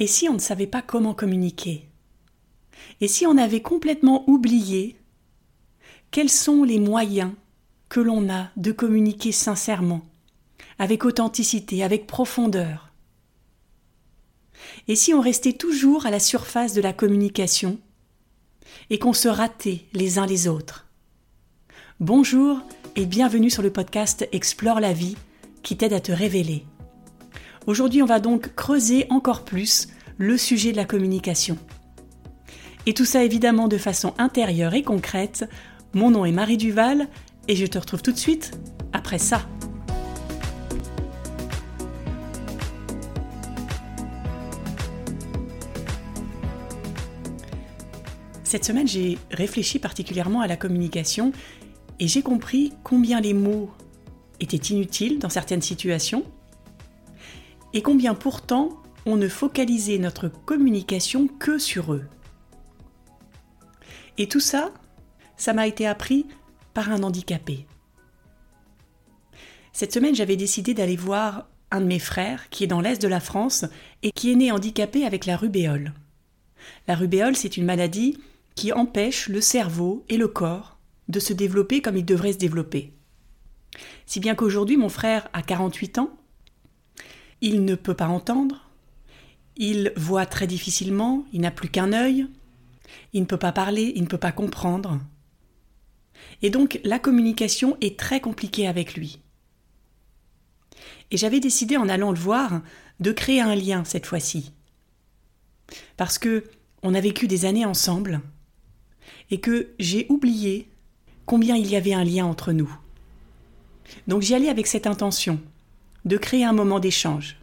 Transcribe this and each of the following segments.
Et si on ne savait pas comment communiquer? Et si on avait complètement oublié quels sont les moyens que l'on a de communiquer sincèrement, avec authenticité, avec profondeur? Et si on restait toujours à la surface de la communication et qu'on se ratait les uns les autres? Bonjour et bienvenue sur le podcast Explore la vie qui t'aide à te révéler. Aujourd'hui, on va donc creuser encore plus le sujet de la communication. Et tout ça évidemment de façon intérieure et concrète. Mon nom est Marie Duval et je te retrouve tout de suite après ça. Cette semaine, j'ai réfléchi particulièrement à la communication et j'ai compris combien les mots étaient inutiles dans certaines situations et combien pourtant on ne focalisait notre communication que sur eux. Et tout ça, ça m'a été appris par un handicapé. Cette semaine, j'avais décidé d'aller voir un de mes frères qui est dans l'est de la France et qui est né handicapé avec la rubéole. La rubéole, c'est une maladie qui empêche le cerveau et le corps de se développer comme ils devraient se développer. Si bien qu'aujourd'hui, mon frère a 48 ans il ne peut pas entendre, il voit très difficilement, il n'a plus qu'un œil, il ne peut pas parler, il ne peut pas comprendre. Et donc la communication est très compliquée avec lui. Et j'avais décidé en allant le voir de créer un lien cette fois-ci. Parce que on a vécu des années ensemble et que j'ai oublié combien il y avait un lien entre nous. Donc j'y allais avec cette intention de créer un moment d'échange.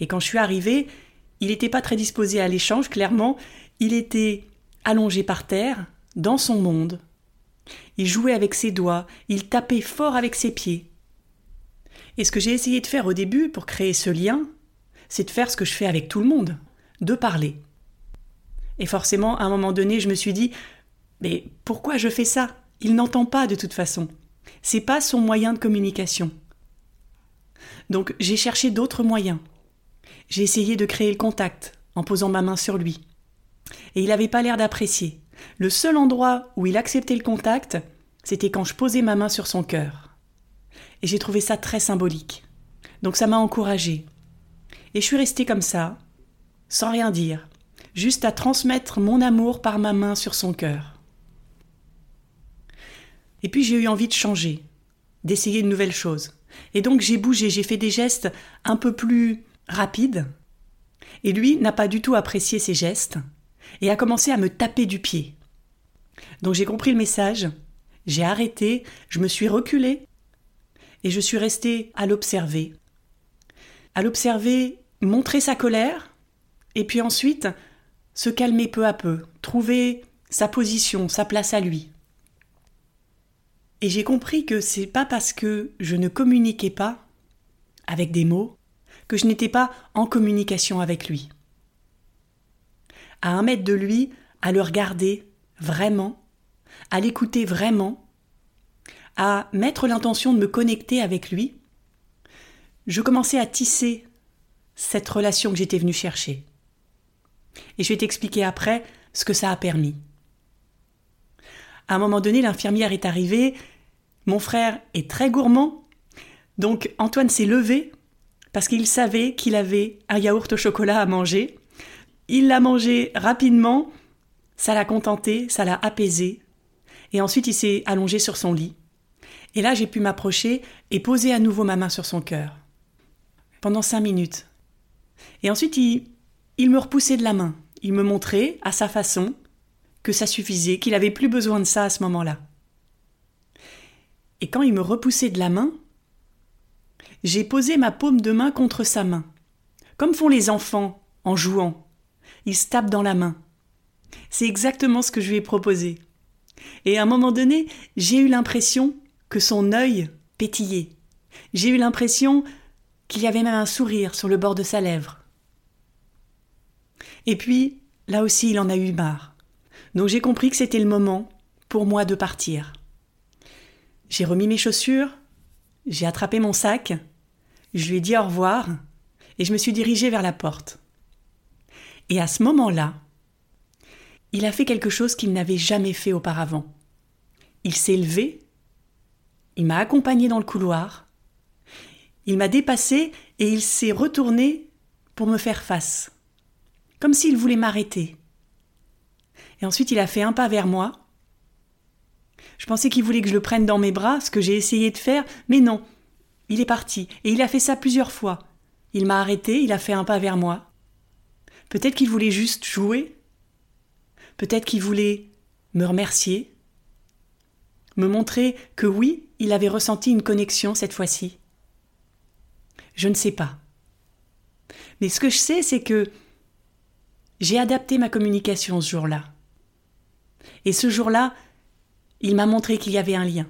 Et quand je suis arrivée, il n'était pas très disposé à l'échange, clairement. Il était allongé par terre, dans son monde. Il jouait avec ses doigts, il tapait fort avec ses pieds. Et ce que j'ai essayé de faire au début pour créer ce lien, c'est de faire ce que je fais avec tout le monde, de parler. Et forcément, à un moment donné, je me suis dit Mais pourquoi je fais ça? Il n'entend pas de toute façon. C'est pas son moyen de communication. Donc j'ai cherché d'autres moyens. J'ai essayé de créer le contact en posant ma main sur lui. Et il n'avait pas l'air d'apprécier. Le seul endroit où il acceptait le contact, c'était quand je posais ma main sur son cœur. Et j'ai trouvé ça très symbolique. Donc ça m'a encouragée. Et je suis restée comme ça, sans rien dire, juste à transmettre mon amour par ma main sur son cœur. Et puis j'ai eu envie de changer, d'essayer de nouvelles choses. Et donc j'ai bougé, j'ai fait des gestes un peu plus rapides. Et lui n'a pas du tout apprécié ces gestes et a commencé à me taper du pied. Donc j'ai compris le message, j'ai arrêté, je me suis reculée et je suis restée à l'observer. À l'observer montrer sa colère et puis ensuite se calmer peu à peu, trouver sa position, sa place à lui. Et j'ai compris que c'est pas parce que je ne communiquais pas avec des mots que je n'étais pas en communication avec lui. À un mètre de lui, à le regarder vraiment, à l'écouter vraiment, à mettre l'intention de me connecter avec lui, je commençais à tisser cette relation que j'étais venue chercher. Et je vais t'expliquer après ce que ça a permis. À un moment donné, l'infirmière est arrivée mon frère est très gourmand, donc Antoine s'est levé parce qu'il savait qu'il avait un yaourt au chocolat à manger. Il l'a mangé rapidement, ça l'a contenté, ça l'a apaisé, et ensuite il s'est allongé sur son lit. Et là j'ai pu m'approcher et poser à nouveau ma main sur son cœur. Pendant cinq minutes. Et ensuite il, me repoussait de la main. Il me montrait, à sa façon, que ça suffisait, qu'il avait plus besoin de ça à ce moment-là. Et quand il me repoussait de la main, j'ai posé ma paume de main contre sa main, comme font les enfants en jouant. Ils se tapent dans la main. C'est exactement ce que je lui ai proposé. Et à un moment donné, j'ai eu l'impression que son œil pétillait. J'ai eu l'impression qu'il y avait même un sourire sur le bord de sa lèvre. Et puis, là aussi, il en a eu marre. Donc j'ai compris que c'était le moment pour moi de partir. J'ai remis mes chaussures, j'ai attrapé mon sac, je lui ai dit au revoir, et je me suis dirigée vers la porte. Et à ce moment-là, il a fait quelque chose qu'il n'avait jamais fait auparavant. Il s'est levé, il m'a accompagné dans le couloir, il m'a dépassé et il s'est retourné pour me faire face, comme s'il voulait m'arrêter. Et ensuite il a fait un pas vers moi. Je pensais qu'il voulait que je le prenne dans mes bras, ce que j'ai essayé de faire, mais non. Il est parti, et il a fait ça plusieurs fois. Il m'a arrêté, il a fait un pas vers moi. Peut-être qu'il voulait juste jouer. Peut-être qu'il voulait me remercier. Me montrer que oui, il avait ressenti une connexion cette fois-ci. Je ne sais pas. Mais ce que je sais, c'est que j'ai adapté ma communication ce jour-là. Et ce jour-là, il m'a montré qu'il y avait un lien.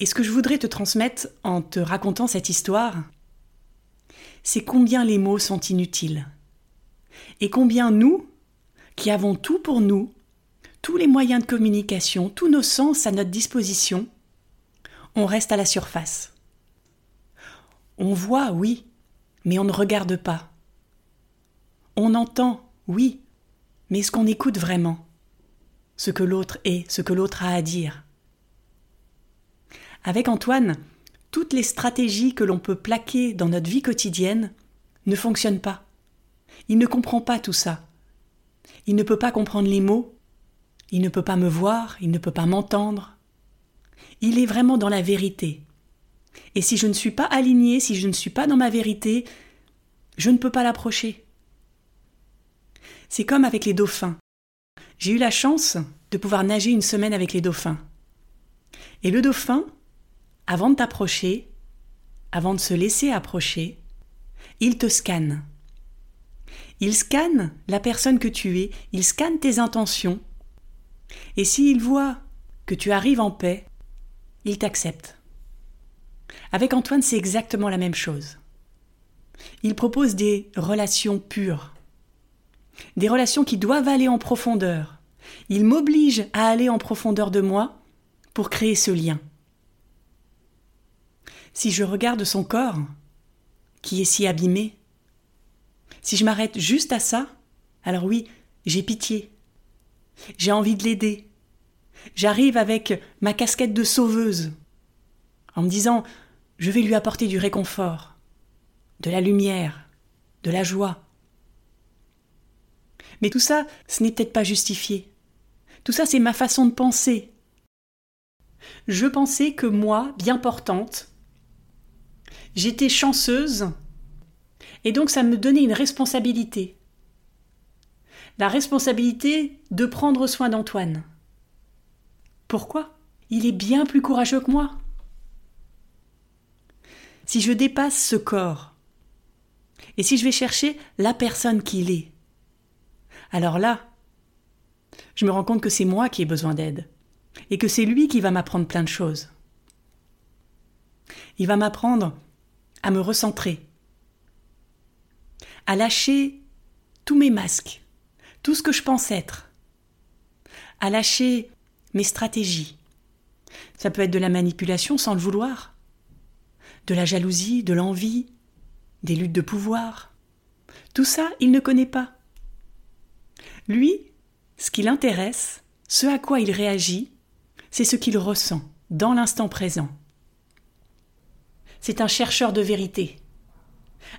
Et ce que je voudrais te transmettre en te racontant cette histoire, c'est combien les mots sont inutiles. Et combien nous, qui avons tout pour nous, tous les moyens de communication, tous nos sens à notre disposition, on reste à la surface. On voit, oui, mais on ne regarde pas. On entend, oui, mais est-ce qu'on écoute vraiment? Ce que l'autre est, ce que l'autre a à dire Avec Antoine, toutes les stratégies que l'on peut plaquer dans notre vie quotidienne ne fonctionnent pas. Il ne comprend pas tout ça. Il ne peut pas comprendre les mots, il ne peut pas me voir, il ne peut pas m'entendre. Il est vraiment dans la vérité. Et si je ne suis pas aligné, si je ne suis pas dans ma vérité, je ne peux pas l'approcher. C'est comme avec les dauphins. J'ai eu la chance de pouvoir nager une semaine avec les dauphins. Et le dauphin, avant de t'approcher, avant de se laisser approcher, il te scanne. Il scanne la personne que tu es, il scanne tes intentions, et s'il voit que tu arrives en paix, il t'accepte. Avec Antoine, c'est exactement la même chose. Il propose des relations pures, des relations qui doivent aller en profondeur. Il m'oblige à aller en profondeur de moi pour créer ce lien. Si je regarde son corps, qui est si abîmé, si je m'arrête juste à ça, alors oui, j'ai pitié. J'ai envie de l'aider. J'arrive avec ma casquette de sauveuse, en me disant je vais lui apporter du réconfort, de la lumière, de la joie. Mais tout ça, ce n'est peut-être pas justifié. Tout ça, c'est ma façon de penser. Je pensais que moi, bien portante, J'étais chanceuse et donc ça me donnait une responsabilité. La responsabilité de prendre soin d'Antoine. Pourquoi? Il est bien plus courageux que moi. Si je dépasse ce corps, et si je vais chercher la personne qu'il est, alors là, je me rends compte que c'est moi qui ai besoin d'aide, et que c'est lui qui va m'apprendre plein de choses. Il va m'apprendre à me recentrer, à lâcher tous mes masques, tout ce que je pense être, à lâcher mes stratégies. Ça peut être de la manipulation sans le vouloir, de la jalousie, de l'envie, des luttes de pouvoir. Tout ça, il ne connaît pas. Lui, ce qui l'intéresse, ce à quoi il réagit, c'est ce qu'il ressent dans l'instant présent c'est un chercheur de vérité.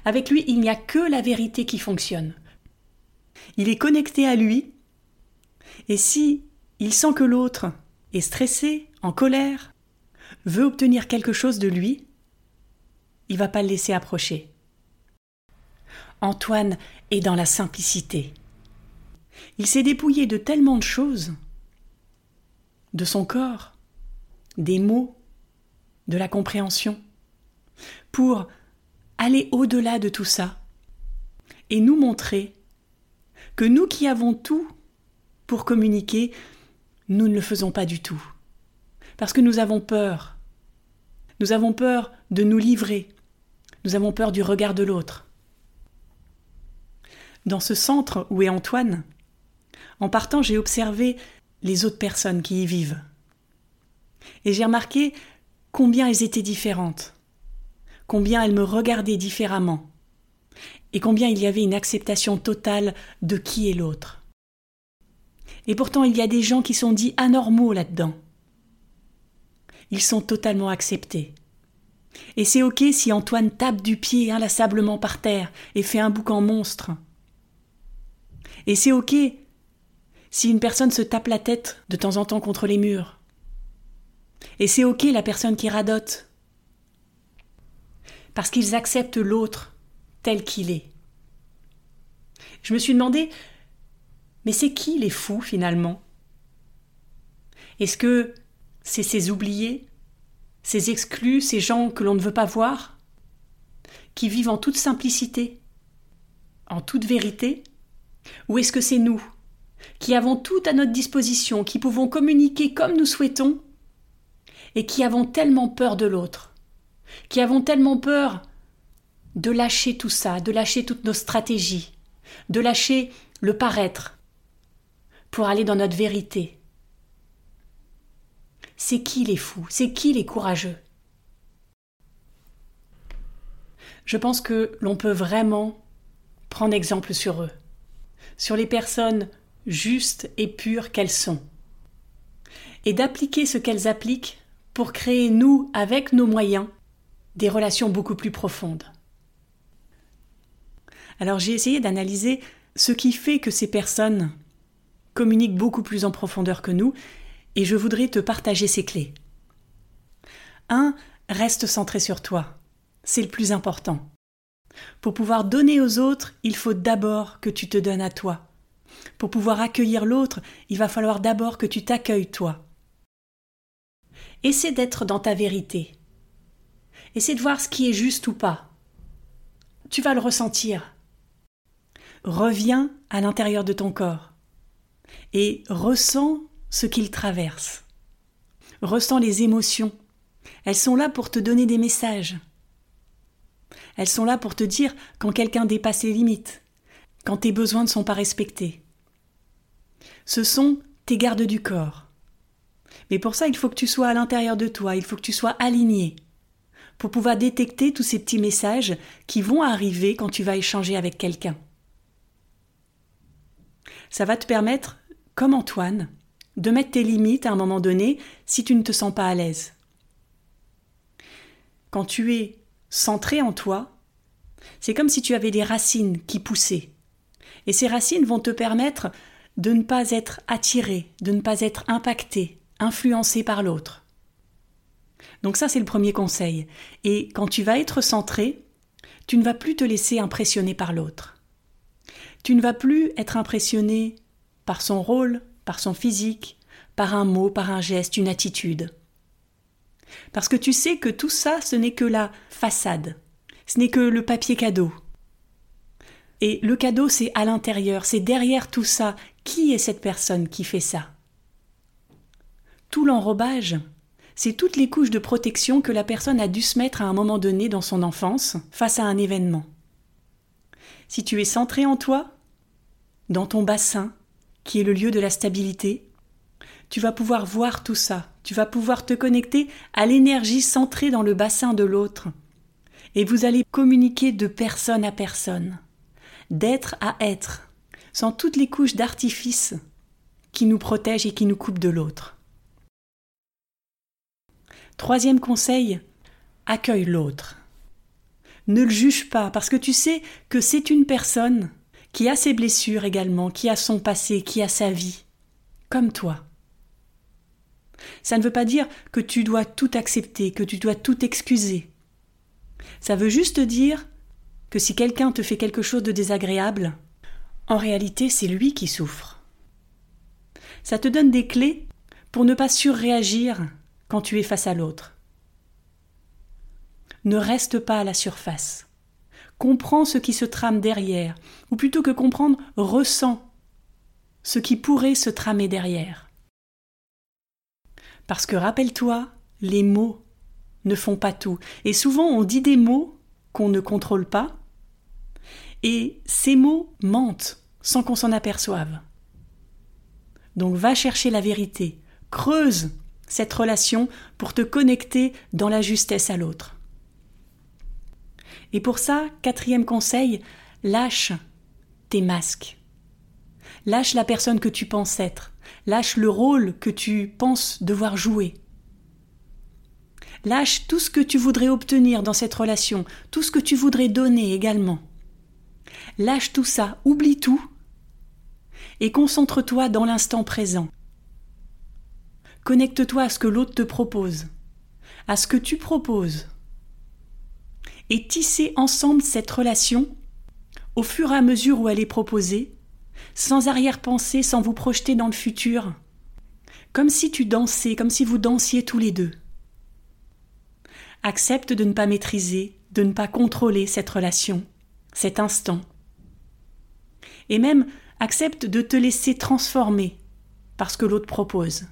Avec lui, il n'y a que la vérité qui fonctionne. Il est connecté à lui, et si il sent que l'autre est stressé, en colère, veut obtenir quelque chose de lui, il va pas le laisser approcher. Antoine est dans la simplicité. Il s'est dépouillé de tellement de choses, de son corps, des mots, de la compréhension pour aller au-delà de tout ça et nous montrer que nous qui avons tout pour communiquer, nous ne le faisons pas du tout. Parce que nous avons peur. Nous avons peur de nous livrer. Nous avons peur du regard de l'autre. Dans ce centre où est Antoine, en partant, j'ai observé les autres personnes qui y vivent. Et j'ai remarqué combien elles étaient différentes combien elle me regardait différemment. et combien il y avait une acceptation totale de qui est l'autre. Et pourtant il y a des gens qui sont dits anormaux là-dedans. Ils sont totalement acceptés. Et c'est ok si Antoine tape du pied inlassablement par terre et fait un boucan monstre. Et c'est ok si une personne se tape la tête de temps en temps contre les murs. Et c'est ok la personne qui radote. Parce qu'ils acceptent l'autre tel qu'il est. Je me suis demandé, mais c'est qui les fous finalement? Est-ce que c'est ces oubliés, ces exclus, ces gens que l'on ne veut pas voir, qui vivent en toute simplicité, en toute vérité? Ou est-ce que c'est nous, qui avons tout à notre disposition, qui pouvons communiquer comme nous souhaitons, et qui avons tellement peur de l'autre, qui avons tellement peur de lâcher tout ça, de lâcher toutes nos stratégies, de lâcher le paraître pour aller dans notre vérité. C'est qui les fous? C'est qui les courageux? Je pense que l'on peut vraiment prendre exemple sur eux, sur les personnes justes et pures qu'elles sont, et d'appliquer ce qu'elles appliquent pour créer, nous, avec nos moyens, des relations beaucoup plus profondes. Alors j'ai essayé d'analyser ce qui fait que ces personnes communiquent beaucoup plus en profondeur que nous, et je voudrais te partager ces clés. 1. Reste centré sur toi. C'est le plus important. Pour pouvoir donner aux autres, il faut d'abord que tu te donnes à toi. Pour pouvoir accueillir l'autre, il va falloir d'abord que tu t'accueilles toi. Essaie d'être dans ta vérité. Essaie de voir ce qui est juste ou pas. Tu vas le ressentir. Reviens à l'intérieur de ton corps et ressens ce qu'il traverse. Ressens les émotions. Elles sont là pour te donner des messages. Elles sont là pour te dire quand quelqu'un dépasse les limites, quand tes besoins ne sont pas respectés. Ce sont tes gardes du corps. Mais pour ça, il faut que tu sois à l'intérieur de toi, il faut que tu sois aligné, pour pouvoir détecter tous ces petits messages qui vont arriver quand tu vas échanger avec quelqu'un. Ça va te permettre, comme Antoine, de mettre tes limites à un moment donné si tu ne te sens pas à l'aise. Quand tu es centré en toi, c'est comme si tu avais des racines qui poussaient. Et ces racines vont te permettre de ne pas être attiré, de ne pas être impacté, influencé par l'autre. Donc ça, c'est le premier conseil. Et quand tu vas être centré, tu ne vas plus te laisser impressionner par l'autre. Tu ne vas plus être impressionné par son rôle, par son physique, par un mot, par un geste, une attitude. Parce que tu sais que tout ça, ce n'est que la façade, ce n'est que le papier cadeau. Et le cadeau, c'est à l'intérieur, c'est derrière tout ça. Qui est cette personne qui fait ça? Tout l'enrobage, c'est toutes les couches de protection que la personne a dû se mettre à un moment donné dans son enfance face à un événement. Si tu es centré en toi, dans ton bassin, qui est le lieu de la stabilité, tu vas pouvoir voir tout ça, tu vas pouvoir te connecter à l'énergie centrée dans le bassin de l'autre, et vous allez communiquer de personne à personne, d'être à être, sans toutes les couches d'artifice qui nous protègent et qui nous coupent de l'autre. Troisième conseil, accueille l'autre. Ne le juge pas, parce que tu sais que c'est une personne qui a ses blessures également, qui a son passé, qui a sa vie, comme toi. Ça ne veut pas dire que tu dois tout accepter, que tu dois tout excuser. Ça veut juste dire que si quelqu'un te fait quelque chose de désagréable, en réalité c'est lui qui souffre. Ça te donne des clés pour ne pas surréagir quand tu es face à l'autre ne reste pas à la surface. Comprends ce qui se trame derrière, ou plutôt que comprendre, ressens ce qui pourrait se tramer derrière. Parce que rappelle-toi, les mots ne font pas tout, et souvent on dit des mots qu'on ne contrôle pas, et ces mots mentent sans qu'on s'en aperçoive. Donc va chercher la vérité, creuse cette relation pour te connecter dans la justesse à l'autre. Et pour ça, quatrième conseil, lâche tes masques. Lâche la personne que tu penses être. Lâche le rôle que tu penses devoir jouer. Lâche tout ce que tu voudrais obtenir dans cette relation, tout ce que tu voudrais donner également. Lâche tout ça, oublie tout et concentre-toi dans l'instant présent. Connecte-toi à ce que l'autre te propose, à ce que tu proposes, et tissez ensemble cette relation au fur et à mesure où elle est proposée, sans arrière-pensée, sans vous projeter dans le futur, comme si tu dansais, comme si vous dansiez tous les deux. Accepte de ne pas maîtriser, de ne pas contrôler cette relation, cet instant. Et même accepte de te laisser transformer par ce que l'autre propose.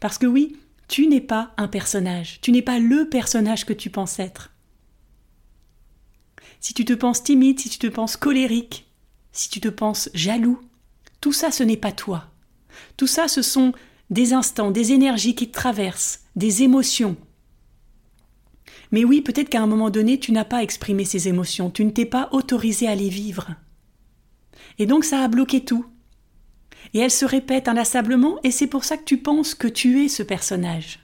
Parce que oui, tu n'es pas un personnage, tu n'es pas le personnage que tu penses être. Si tu te penses timide, si tu te penses colérique, si tu te penses jaloux, tout ça ce n'est pas toi. Tout ça ce sont des instants, des énergies qui te traversent, des émotions, mais oui, peut-être qu'à un moment donné, tu n'as pas exprimé ces émotions, tu ne t'es pas autorisé à les vivre. Et donc ça a bloqué tout. Et elles se répètent inlassablement, et c'est pour ça que tu penses que tu es ce personnage.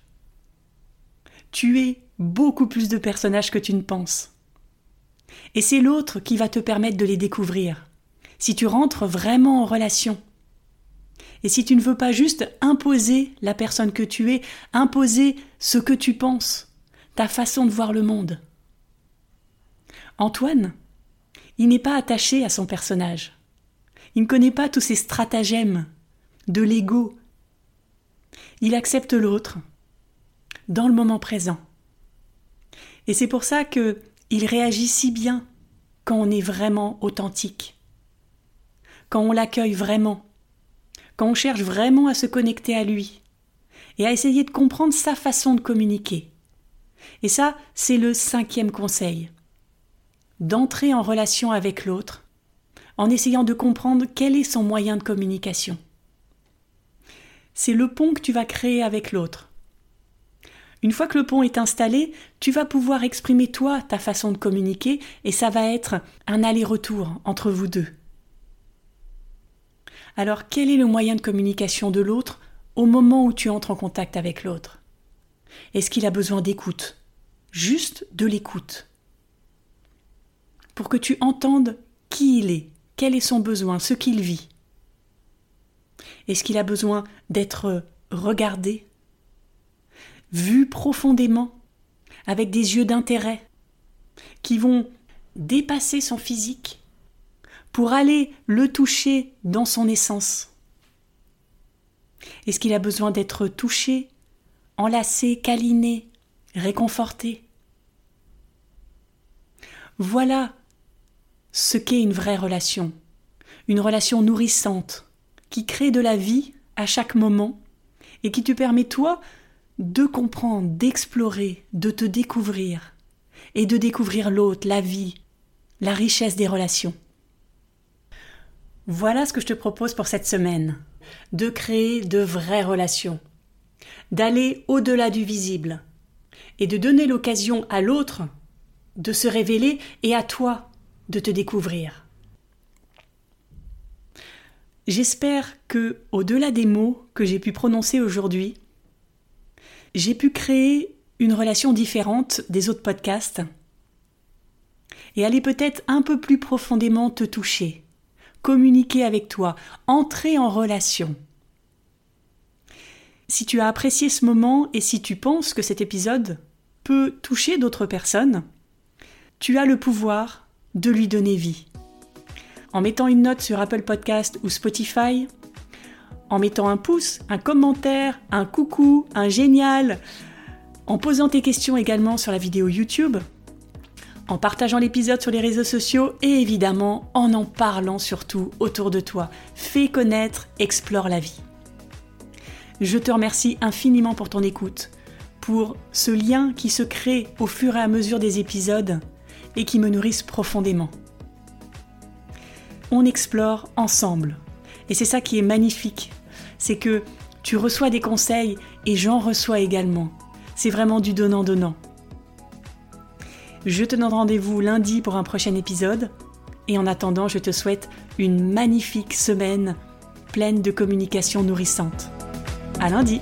Tu es beaucoup plus de personnages que tu ne penses. Et c'est l'autre qui va te permettre de les découvrir, si tu rentres vraiment en relation. Et si tu ne veux pas juste imposer la personne que tu es, imposer ce que tu penses, façon de voir le monde. Antoine, il n'est pas attaché à son personnage. Il ne connaît pas tous ces stratagèmes de l'ego. Il accepte l'autre dans le moment présent. Et c'est pour ça que il réagit si bien quand on est vraiment authentique, quand on l'accueille vraiment, quand on cherche vraiment à se connecter à lui et à essayer de comprendre sa façon de communiquer. Et ça, c'est le cinquième conseil. D'entrer en relation avec l'autre en essayant de comprendre quel est son moyen de communication. C'est le pont que tu vas créer avec l'autre. Une fois que le pont est installé, tu vas pouvoir exprimer toi ta façon de communiquer et ça va être un aller-retour entre vous deux. Alors quel est le moyen de communication de l'autre au moment où tu entres en contact avec l'autre? Est-ce qu'il a besoin d'écoute? Juste de l'écoute. Pour que tu entendes qui il est, quel est son besoin, ce qu'il vit. Est-ce qu'il a besoin d'être regardé, vu profondément, avec des yeux d'intérêt, qui vont dépasser son physique, pour aller le toucher dans son essence? Est-ce qu'il a besoin d'être touché, enlacé, câliné, réconforté. Voilà ce qu'est une vraie relation, une relation nourrissante, qui crée de la vie à chaque moment et qui te permet toi de comprendre, d'explorer, de te découvrir et de découvrir l'autre, la vie, la richesse des relations. Voilà ce que je te propose pour cette semaine, de créer de vraies relations, d'aller au-delà du visible, et de donner l'occasion à l'autre de se révéler et à toi de te découvrir. J'espère que, au-delà des mots que j'ai pu prononcer aujourd'hui, j'ai pu créer une relation différente des autres podcasts et aller peut-être un peu plus profondément te toucher, communiquer avec toi, entrer en relation. Si tu as apprécié ce moment et si tu penses que cet épisode peut toucher d'autres personnes, tu as le pouvoir de lui donner vie. En mettant une note sur Apple Podcast ou Spotify, en mettant un pouce, un commentaire, un coucou, un génial, en posant tes questions également sur la vidéo YouTube, en partageant l'épisode sur les réseaux sociaux et évidemment en en parlant surtout autour de toi. Fais connaître, explore la vie. Je te remercie infiniment pour ton écoute pour ce lien qui se crée au fur et à mesure des épisodes et qui me nourrissent profondément. On explore ensemble. Et c'est ça qui est magnifique. C'est que tu reçois des conseils et j'en reçois également. C'est vraiment du donnant-donnant. Je te donne rendez-vous lundi pour un prochain épisode. Et en attendant, je te souhaite une magnifique semaine pleine de communication nourrissante. À lundi!